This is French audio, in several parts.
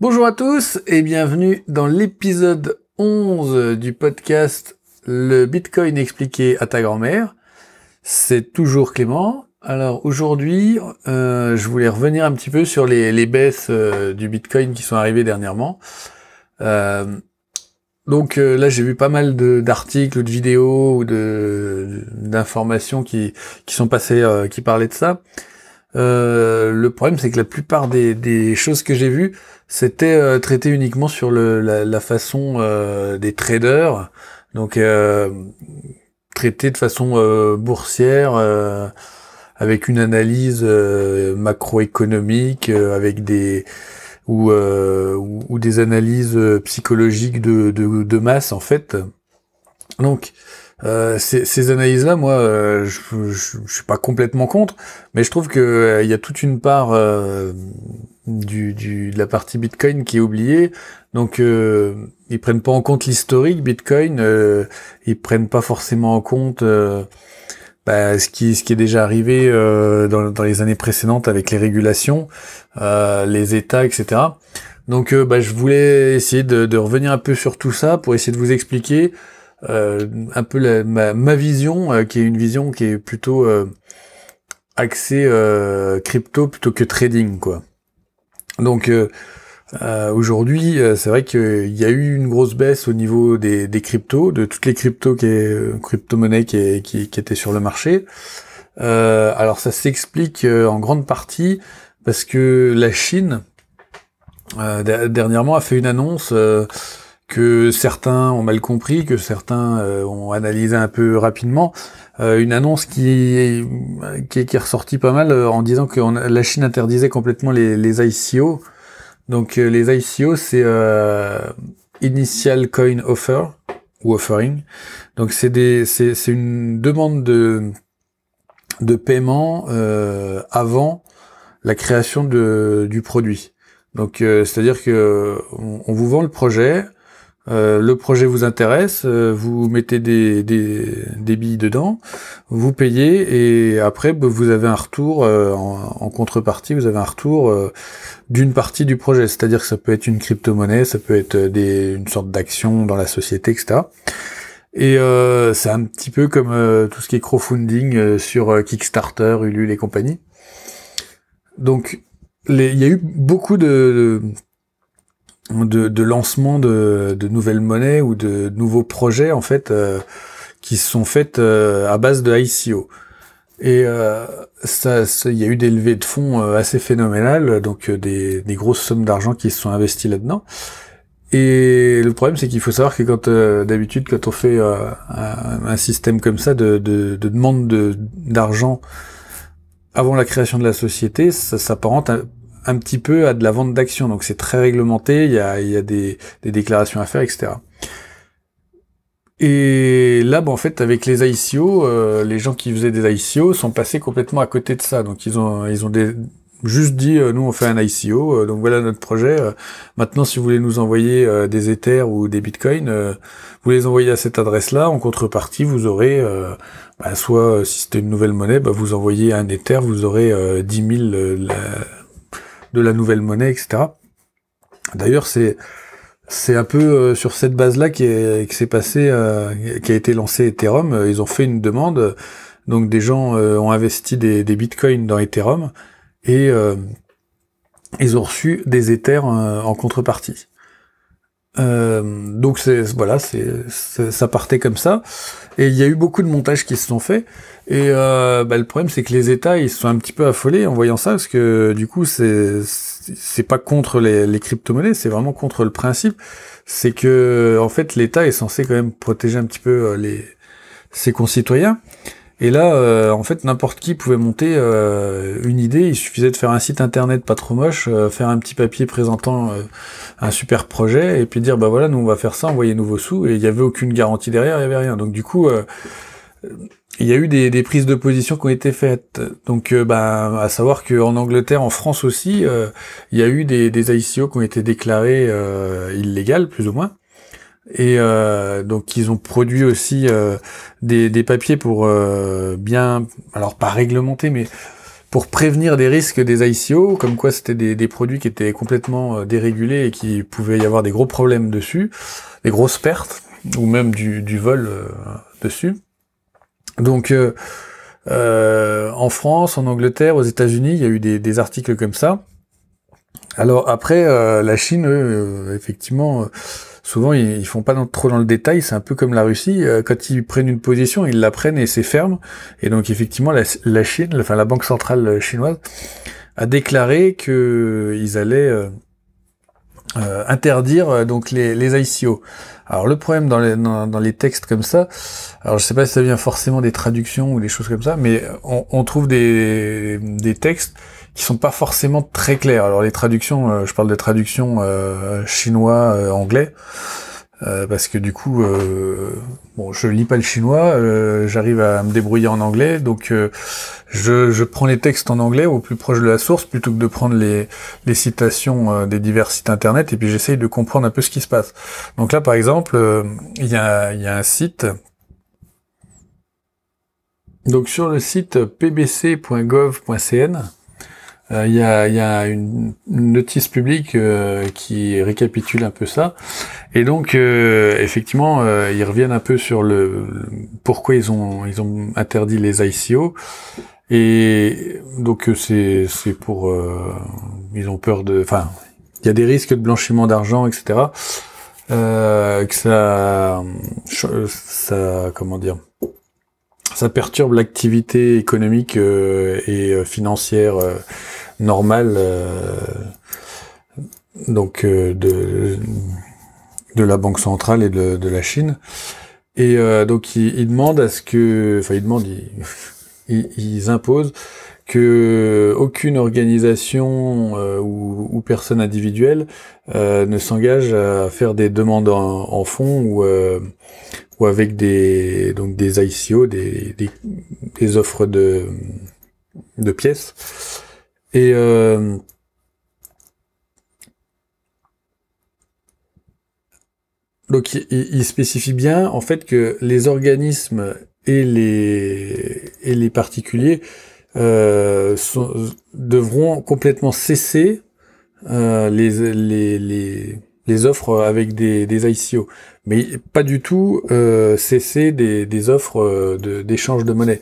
Bonjour à tous et bienvenue dans l'épisode 11 du podcast Le Bitcoin expliqué à ta grand-mère. C'est toujours Clément. Alors aujourd'hui, euh, je voulais revenir un petit peu sur les, baisses euh, du Bitcoin qui sont arrivées dernièrement. Euh, donc là, j'ai vu pas mal d'articles, de, vidéos ou d'informations qui, qui sont passées, qui parlaient de ça. Le problème, c'est que la plupart des, choses que j'ai vues, c'était traité uniquement sur le, la, façon des traders, donc traité de façon boursière avec une analyse euh, macroéconomique, euh, avec des ou, euh, ou, des analyses psychologiques de, de, de, masse en fait. Donc ces, ces analyses-là, moi, je, je, suis pas complètement contre, mais je trouve que il y a toute une part du, du, de la partie Bitcoin qui est oubliée. Donc ils prennent pas en compte l'historique Bitcoin, ils prennent pas forcément en compte bah, ce qui ce qui est déjà arrivé euh, dans, dans, les années précédentes avec les régulations, euh, les États, etc. Donc euh, bah, je voulais essayer de, de, revenir un peu sur tout ça pour essayer de vous expliquer euh, un peu la, ma, ma, vision, qui est une vision qui est plutôt axée crypto plutôt que trading, quoi. Donc euh, aujourd'hui, euh, c'est vrai qu'il y a eu une grosse baisse au niveau des, des cryptos, de toutes les cryptos qui est, crypto-monnaies qui, qui, qui, étaient sur le marché. Euh, alors ça s'explique euh, en grande partie parce que la Chine dernièrement a fait une annonce que certains ont mal compris, que certains ont analysé un peu rapidement. une annonce qui, qui, est ressortie pas mal en disant que la Chine interdisait complètement les, les ICO, donc euh, les ICO, c'est euh, Initial Coin Offer ou Offering. Donc c'est des, c'est, une demande de de paiement euh, avant la création de, du produit. Donc c'est-à-dire que on, vous vend le projet, euh, le projet vous intéresse, euh, vous mettez des, des, billes dedans, vous payez et après bah, vous avez un retour euh, en, contrepartie, vous avez un retour d'une partie du projet. C'est-à-dire que ça peut être une crypto-monnaie, ça peut être une sorte d'action dans la société, etc. Et c'est un petit peu comme tout ce qui est crowdfunding sur Kickstarter, Ulule et compagnie. Donc il y a eu beaucoup de, de lancement de, de, nouvelles monnaies ou de nouveaux projets en fait euh, qui sont faits euh, à base de ICO. Et euh, ça, il y a eu des levées de fonds assez phénoménales, donc des, des, grosses sommes d'argent qui se sont investies là-dedans. Et le problème, c'est qu'il faut savoir que quand d'habitude, quand on fait un, un, système comme ça de, de, de demande d'argent avant la création de la société, ça s'apparente un petit peu à de la vente d'actions, donc c'est très réglementé, il y a, il y a des, déclarations à faire, etc. Et là, bon, en fait, avec les ICO, euh, les gens qui faisaient des ICO sont passés complètement à côté de ça. Donc ils ont, ils ont juste dit, euh, nous on fait un ICO, euh, donc voilà notre projet. maintenant, si vous voulez nous envoyer des Ethers ou des Bitcoins, vous les envoyez à cette adresse-là. En contrepartie, vous aurez, bah, soit si c'était une nouvelle monnaie, bah, vous envoyez un Ether, vous aurez 10 000 de la nouvelle monnaie, etc. D'ailleurs, c'est c'est un peu euh, sur cette base-là qui s'est passé, euh, qui a été lancé Ethereum. Euh, ils ont fait une demande, donc des gens ont investi des, bitcoins dans Ethereum et ils ont reçu des Ethers en contrepartie. Donc c'est voilà, c'est ça partait comme ça. Et il y a eu beaucoup de montages qui se sont faits. Et euh, bah, le problème, c'est que les États, ils se sont un petit peu affolés en voyant ça, parce que du coup, c'est c'est pas contre les, les crypto-monnaies, c'est vraiment contre le principe. C'est que en fait, l'État est censé quand même protéger un petit peu euh, les ses concitoyens. Et là, euh, en fait, n'importe qui pouvait monter euh, une idée. Il suffisait de faire un site internet pas trop moche, euh, faire un petit papier présentant un super projet, et puis dire bah voilà, nous on va faire ça, envoyer vos sous. Et il n'y avait aucune garantie derrière, il n'y avait rien. Donc du coup, il y a eu des, des, prises de position qui ont été faites. Donc, bah, à savoir qu'en Angleterre, en France aussi, il y a eu des, des ICO qui ont été déclarés illégales, plus ou moins. Et euh, donc ils ont produit aussi euh, des, papiers pour euh, bien, alors pas réglementer, mais pour prévenir des risques des ICO, comme quoi c'était des, produits qui étaient complètement dérégulés et qui pouvait y avoir des gros problèmes dessus, des grosses pertes, ou même du, vol dessus. Donc en France, en Angleterre, aux États-Unis, il y a eu des articles comme ça. Alors après, la Chine, effectivement souvent ils, font pas trop dans le détail, c'est un peu comme la Russie, euh, quand ils prennent une position, ils la prennent et c'est ferme. Et donc effectivement la, Chine, enfin la banque centrale chinoise a déclaré que ils allaient euh, euh, interdire donc les, les ICO. Alors le problème dans les, dans, les textes comme ça, alors je sais pas si ça vient forcément des traductions ou des choses comme ça, mais on, on trouve des, des textes qui sont pas forcément très clairs. Alors les traductions, euh, je parle de traductions euh, chinois, euh, anglais, parce que du coup, bon, je lis pas le chinois, j'arrive à me débrouiller en anglais, donc je, je, prends les textes en anglais au plus proche de la source plutôt que de prendre les, les citations des divers sites internet, et puis j'essaye de comprendre un peu ce qui se passe. Donc là, par exemple, il y, a, y a un site donc sur le site pbc.gov.cn, euh, il y, a, une, notice publique euh, qui récapitule un peu ça. Et donc, euh, effectivement, ils reviennent un peu sur le, pourquoi ils ont, ils ont interdit les ICO. Et donc, c'est, c'est pour... ils ont peur de... Enfin, il y a des risques de blanchiment d'argent, etc. que ça... Ça... Comment dire ça perturbe l'activité économique et financière normal euh, donc euh, de de la banque centrale et de, de la Chine. Et euh, donc ils, ils, demandent à ce que, enfin ils demandent, ils, ils, imposent que aucune organisation ou, ou, personne individuelle ne s'engage à faire des demandes en, en fonds ou, ou avec des donc des ICO, des, des, des offres de, de pièces. Et euh, donc il, spécifie bien en fait que les organismes et les et les particuliers euh, devront complètement cesser euh, les, les, les, les offres avec des, des ICO, mais pas du tout cesser des, des offres d'échange de monnaie.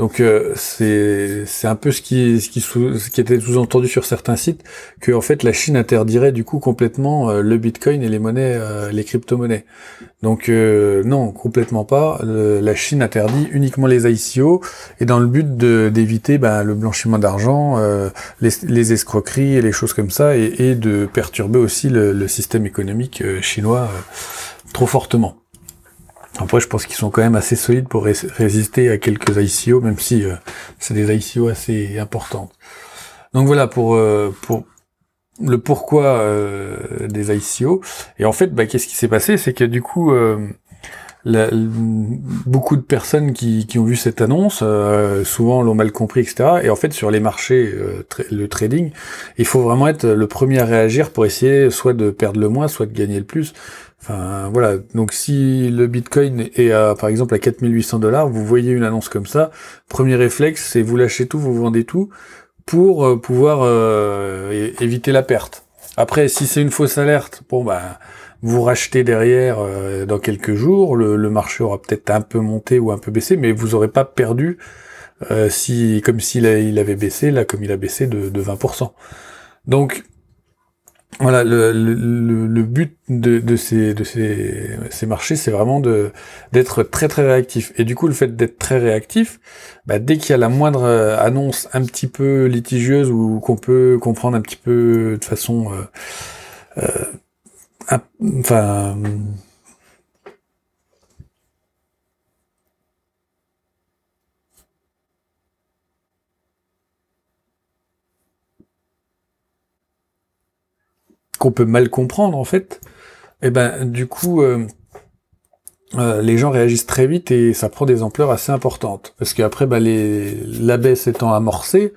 Donc euh, c'est un peu ce qui ce qui, était sous-entendu sur certains sites que en fait la Chine interdirait du coup complètement euh, le Bitcoin et les monnaies euh, les crypto-monnaies. Donc non, complètement pas. la Chine interdit uniquement les ICO et dans le but d'éviter ben, le blanchiment d'argent, les, escroqueries et les choses comme ça et, de perturber aussi le système économique chinois trop fortement. Après, je pense qu'ils sont quand même assez solides pour résister à quelques ICO, même si euh, c'est des ICO assez importantes. Donc voilà pour euh, pour le pourquoi euh, des ICO. Et en fait, bah, qu'est-ce qui s'est passé? C'est que du coup, beaucoup de personnes qui, qui, ont vu cette annonce, souvent l'ont mal compris, etc. Et en fait, sur les marchés, le trading, il faut vraiment être le premier à réagir pour essayer soit de perdre le moins, soit de gagner le plus. Voilà, donc si le Bitcoin est à, par exemple à 4800 dollars, vous voyez une annonce comme ça, premier réflexe c'est vous lâchez tout, vous vendez tout pour euh, pouvoir euh, éviter la perte. Après, si c'est une fausse alerte, bon bah vous rachetez derrière euh, dans quelques jours, le, marché aura peut-être un peu monté ou un peu baissé, mais vous aurez pas perdu si comme s'il il avait baissé là, comme il a baissé de, de 20%. Donc voilà, le, le, le, but de, de, ces, de ces, ces marchés, c'est vraiment de d'être très très réactif. Et du coup, le fait d'être très réactif, bah, dès qu'il y a la moindre euh, annonce un petit peu litigieuse ou qu'on peut comprendre un petit peu de façon, euh, euh, enfin qu'on peut mal comprendre en fait, et eh ben du coup euh, euh, les gens réagissent très vite et ça prend des ampleurs assez importantes. Parce qu'après, bah, les, la baisse étant amorcée,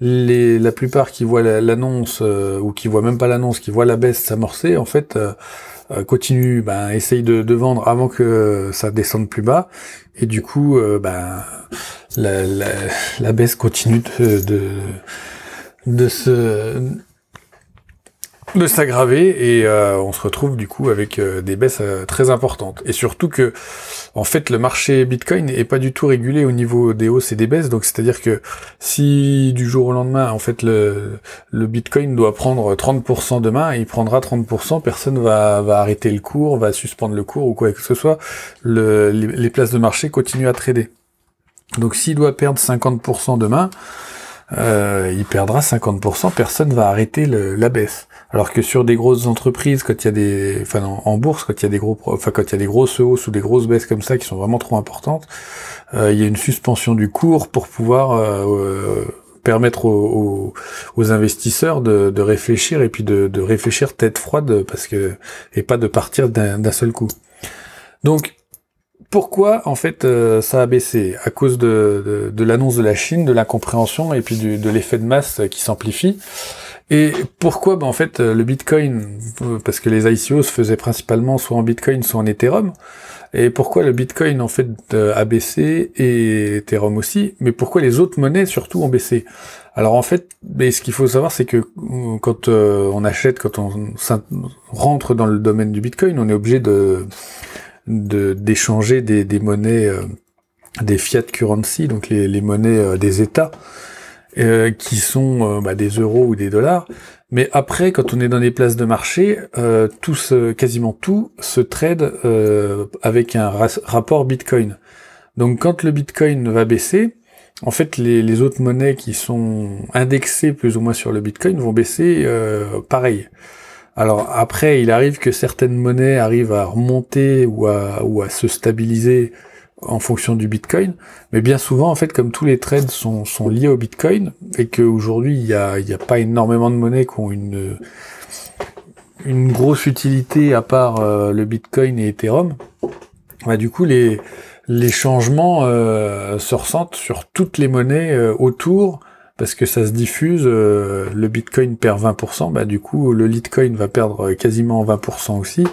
les, la plupart qui voient l'annonce, euh, ou qui voient même pas l'annonce, qui voient la baisse s'amorcer, en fait, continuent, bah, essayent de, de, vendre avant que ça descende plus bas. Et du coup, bah, la, la, la baisse continue de, de, de se de s'aggraver et euh, on se retrouve du coup avec euh, des baisses euh, très importantes. Et surtout que en fait le marché Bitcoin n'est pas du tout régulé au niveau des hausses et des baisses. Donc c'est-à-dire que si du jour au lendemain en fait le, le Bitcoin doit prendre 30% demain, il prendra 30%, personne va, va arrêter le cours, va suspendre le cours ou quoi que ce soit. Le, les, les places de marché continuent à trader. Donc s'il doit perdre 50% demain, euh, il perdra 50%, personne va arrêter le, la baisse. Alors que sur des grosses entreprises, quand il y a des, enfin en, bourse, quand il y a des gros, enfin quand il y a des grosses hausses ou des grosses baisses comme ça qui sont vraiment trop importantes, euh, il y a une suspension du cours pour pouvoir euh, permettre aux, aux, investisseurs de, de, réfléchir et puis de, de, réfléchir tête froide parce que et pas de partir d'un seul coup. Donc pourquoi en fait euh, ça a baissé? À cause de, de, de l'annonce de la Chine, de l'incompréhension et puis du, de l'effet de masse qui s'amplifie. Et pourquoi ben, En fait, le Bitcoin, parce que les ICO se faisaient principalement soit en Bitcoin, soit en Ethereum. Et pourquoi le Bitcoin en fait a baissé et Ethereum aussi Mais pourquoi les autres monnaies surtout ont baissé? Alors en fait, mais ce qu'il faut savoir, c'est que euh, quand euh, on achète, quand on rentre dans le domaine du Bitcoin, on est obligé de d'échanger des, monnaies, euh, des fiat currency, donc les monnaies des États euh, qui sont euh, bah, des euros ou des dollars. Mais après, quand on est dans les places de marché, euh, tout quasiment tout se trade avec un rapport Bitcoin. Donc quand le Bitcoin va baisser, en fait, les, autres monnaies qui sont indexées plus ou moins sur le Bitcoin vont baisser pareil. Alors après, il arrive que certaines monnaies arrivent à remonter ou à, ou à se stabiliser en fonction du Bitcoin, mais bien souvent, en fait, comme tous les trades sont, liés au Bitcoin, et qu'aujourd'hui, il n'y a, pas énormément de monnaies qui ont une, grosse utilité à part euh, le Bitcoin et Ethereum, bah, du coup, les, changements euh, se ressentent sur toutes les monnaies euh, autour, parce que ça se diffuse, le Bitcoin perd 20%, bah, du coup, le Litecoin va perdre quasiment 20% aussi,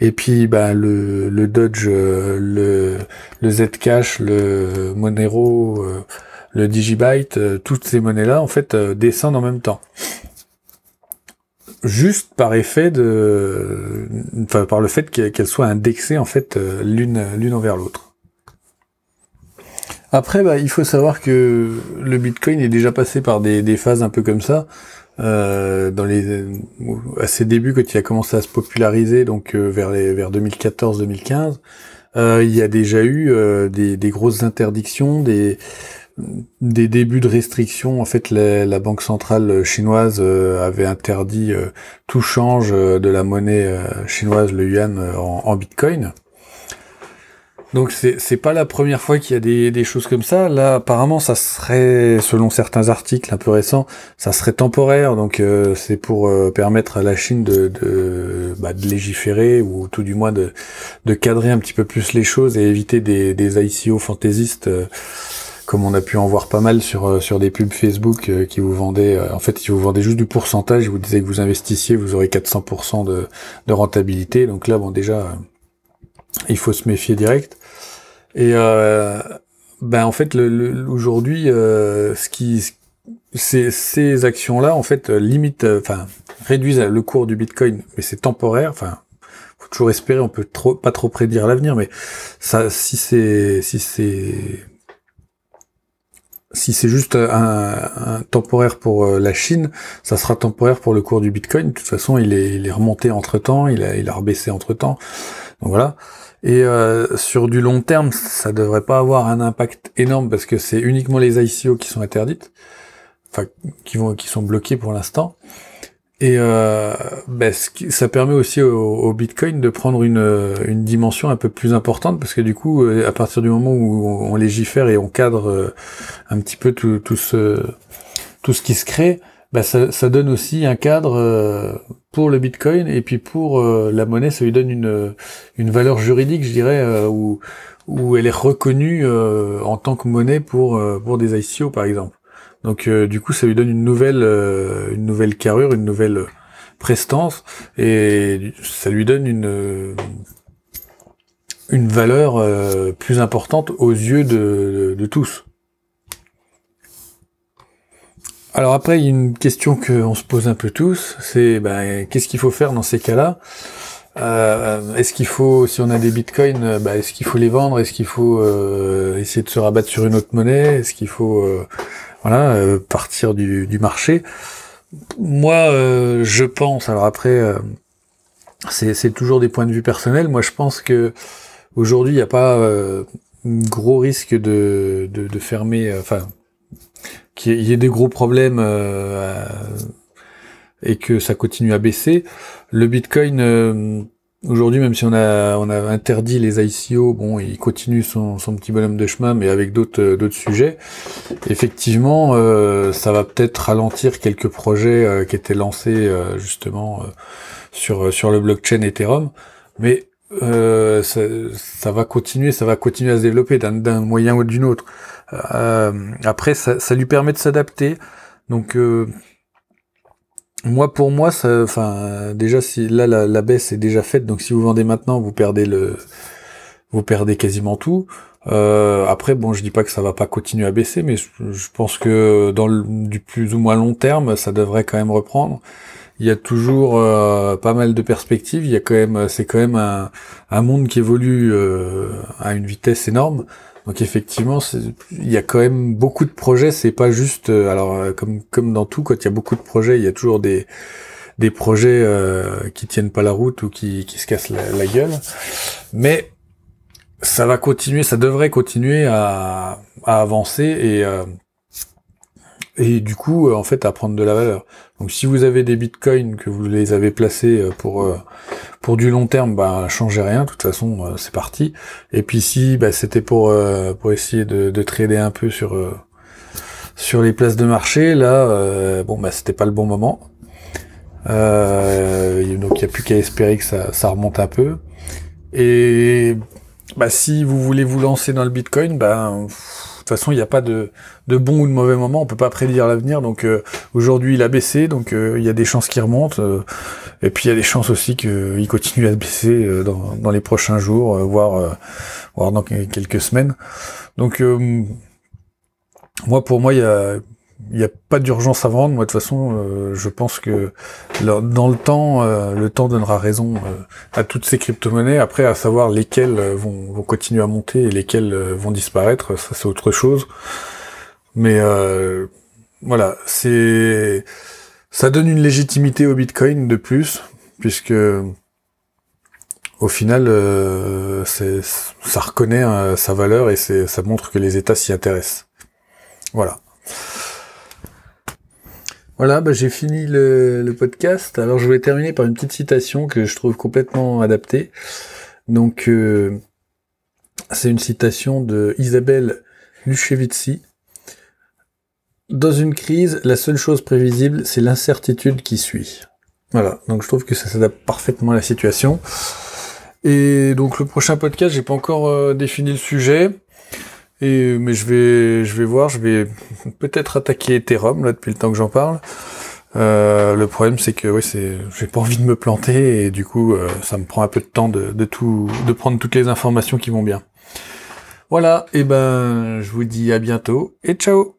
et puis bah, le, le Dodge, euh, le, le Zcash, le Monero, euh, le Digibyte, euh, toutes ces monnaies-là en fait descendent en même temps. Juste par effet de, enfin par le fait qu'elles soient indexées en fait l'une envers l'autre. Après, bah, il faut savoir que le Bitcoin est déjà passé par des, des phases un peu comme ça. Euh, dans les à ses débuts quand il a commencé à se populariser donc euh, vers les vers 2014-2015 euh, il y a déjà eu euh, des, des, grosses interdictions des des débuts de restrictions. En fait la, la banque centrale chinoise avait interdit tout change de la monnaie chinoise le yuan en bitcoin donc c'est pas la première fois qu'il y a des, des choses comme ça. Là apparemment ça serait selon certains articles un peu récents, ça serait temporaire. Donc euh, c'est pour euh, permettre à la Chine de de, bah, de, légiférer ou tout du moins de de cadrer un petit peu plus les choses et éviter des des ICO fantaisistes. Euh, comme on a pu en voir pas mal sur sur des pubs Facebook qui vous vendaient en fait qui vous vendaient juste du pourcentage, ils vous disaient que vous investissiez, vous aurez 400% de, de rentabilité. Donc là bon déjà il faut se méfier direct. Et euh, ben en fait, le, aujourd'hui, euh, ce qui ces, ces actions-là, en fait, limitent, euh, enfin, réduisent le cours du Bitcoin, mais c'est temporaire. Enfin, faut toujours espérer. On peut trop, pas trop prédire l'avenir, mais ça, si c'est, si c'est, si c'est juste un, temporaire pour euh, la Chine, ça sera temporaire pour le cours du Bitcoin. De toute façon, il est, il est remonté entre temps, il a, il a rebaissé entre temps. Donc voilà. Et euh, sur du long terme, ça devrait pas avoir un impact énorme parce que c'est uniquement les ICO qui sont interdites, enfin qui vont, qui sont bloquées pour l'instant. Et euh, ben, ça permet aussi au, Bitcoin de prendre une, une, dimension un peu plus importante parce que du coup, euh, à partir du moment où on, légifère et on cadre euh, un petit peu tout, tout, ce, tout ce qui se crée, bah, ça, ça, donne aussi un cadre euh, pour le Bitcoin et puis pour euh, la monnaie, ça lui donne une, une valeur juridique, je dirais, euh, où, où elle est reconnue en tant que monnaie pour, pour des ICO, par exemple. Donc du coup, ça lui donne une nouvelle, une nouvelle carrure, une nouvelle prestance et ça lui donne une valeur plus importante aux yeux de, tous. Alors après, il y a une question qu'on se pose un peu tous, c'est ben, qu'est-ce qu'il faut faire dans ces cas-là? Euh, Est-ce qu'il faut, si on a des bitcoins, euh, ben, est-ce qu'il faut les vendre? Est-ce qu'il faut euh, essayer de se rabattre sur une autre monnaie? Est-ce qu'il faut euh, voilà partir du, du, marché Moi, je pense. Alors après, c'est toujours des points de vue personnels. Moi, je pense que aujourd'hui, il n'y a pas gros risque de, de, de fermer. Enfin qu'il y ait des gros problèmes euh, et que ça continue à baisser. Le Bitcoin euh, aujourd'hui, même si on a on a interdit les ICO, bon, il continue son, son petit bonhomme de chemin, mais avec d'autres euh, d'autres sujets. Effectivement, ça va peut-être ralentir quelques projets qui étaient lancés justement sur sur le blockchain Ethereum, mais ça, ça, va continuer, ça va continuer à se développer d'un moyen ou d'une autre. Euh, après, ça, ça, lui permet de s'adapter. Donc, euh, moi, pour moi, ça, enfin, déjà, si là la, la, baisse est déjà faite, donc si vous vendez maintenant, vous perdez le, vous perdez quasiment tout. Euh, après, bon, je dis pas que ça va pas continuer à baisser, mais je, pense que dans le, du plus ou moins long terme, ça devrait quand même reprendre. Il y a toujours euh, pas mal de perspectives. Il y a quand même, c'est quand même un, un monde qui évolue euh, à une vitesse énorme. Donc effectivement, il y a quand même beaucoup de projets. C'est pas juste, euh, alors euh, comme comme dans tout, quand il y a beaucoup de projets, il y a toujours des des projets euh, qui tiennent pas la route ou qui, qui se cassent la, gueule. Mais ça va continuer, ça devrait continuer à, à avancer et euh, et du coup, en fait, à prendre de la valeur. Donc, si vous avez des bitcoins que vous les avez placés pour pour du long terme, bah changez rien, de toute façon euh, c'est parti. Et puis si bah, c'était pour euh, pour essayer de, de, trader un peu sur euh, sur les places de marché, là bon bah c'était pas le bon moment. donc il n'y a plus qu'à espérer que ça, ça remonte un peu. Et bah si vous voulez vous lancer dans le Bitcoin, bah de toute façon, il n'y a pas de, de, bon ou de mauvais moment, on peut pas prédire l'avenir. Donc euh, aujourd'hui, il a baissé, donc euh, il y a des chances qu'il remonte. Euh, et puis il y a des chances aussi qu'il continue à se baisser dans, dans, les prochains jours, voire, voire dans quelques semaines. Donc moi, pour moi, il y a, il n'y a pas d'urgence à vendre. Moi, de toute façon, euh, je pense que dans le temps, euh, le temps donnera raison euh, à toutes ces crypto-monnaies. Après, à savoir lesquelles vont, vont, continuer à monter et lesquelles vont disparaître, ça c'est autre chose. Mais voilà, c'est ça donne une légitimité au Bitcoin de plus, puisque au final, ça reconnaît sa valeur et ça montre que les États s'y intéressent. Voilà. Voilà, bah, j'ai fini le, podcast. Alors je vais terminer par une petite citation que je trouve complètement adaptée. Donc euh, c'est une citation de Isabelle Luchevitsi. Dans une crise, la seule chose prévisible, c'est l'incertitude qui suit. Voilà, donc je trouve que ça s'adapte parfaitement à la situation. Et donc le prochain podcast, j'ai pas encore euh, défini le sujet. Et mais je vais je vais voir, je vais peut-être attaquer Ethereum là depuis le temps que j'en parle. Euh, le problème c'est que oui c'est j'ai pas envie de me planter et du coup euh, ça me prend un peu de temps de, de tout de prendre toutes les informations qui vont bien. Voilà, et ben je vous dis à bientôt et ciao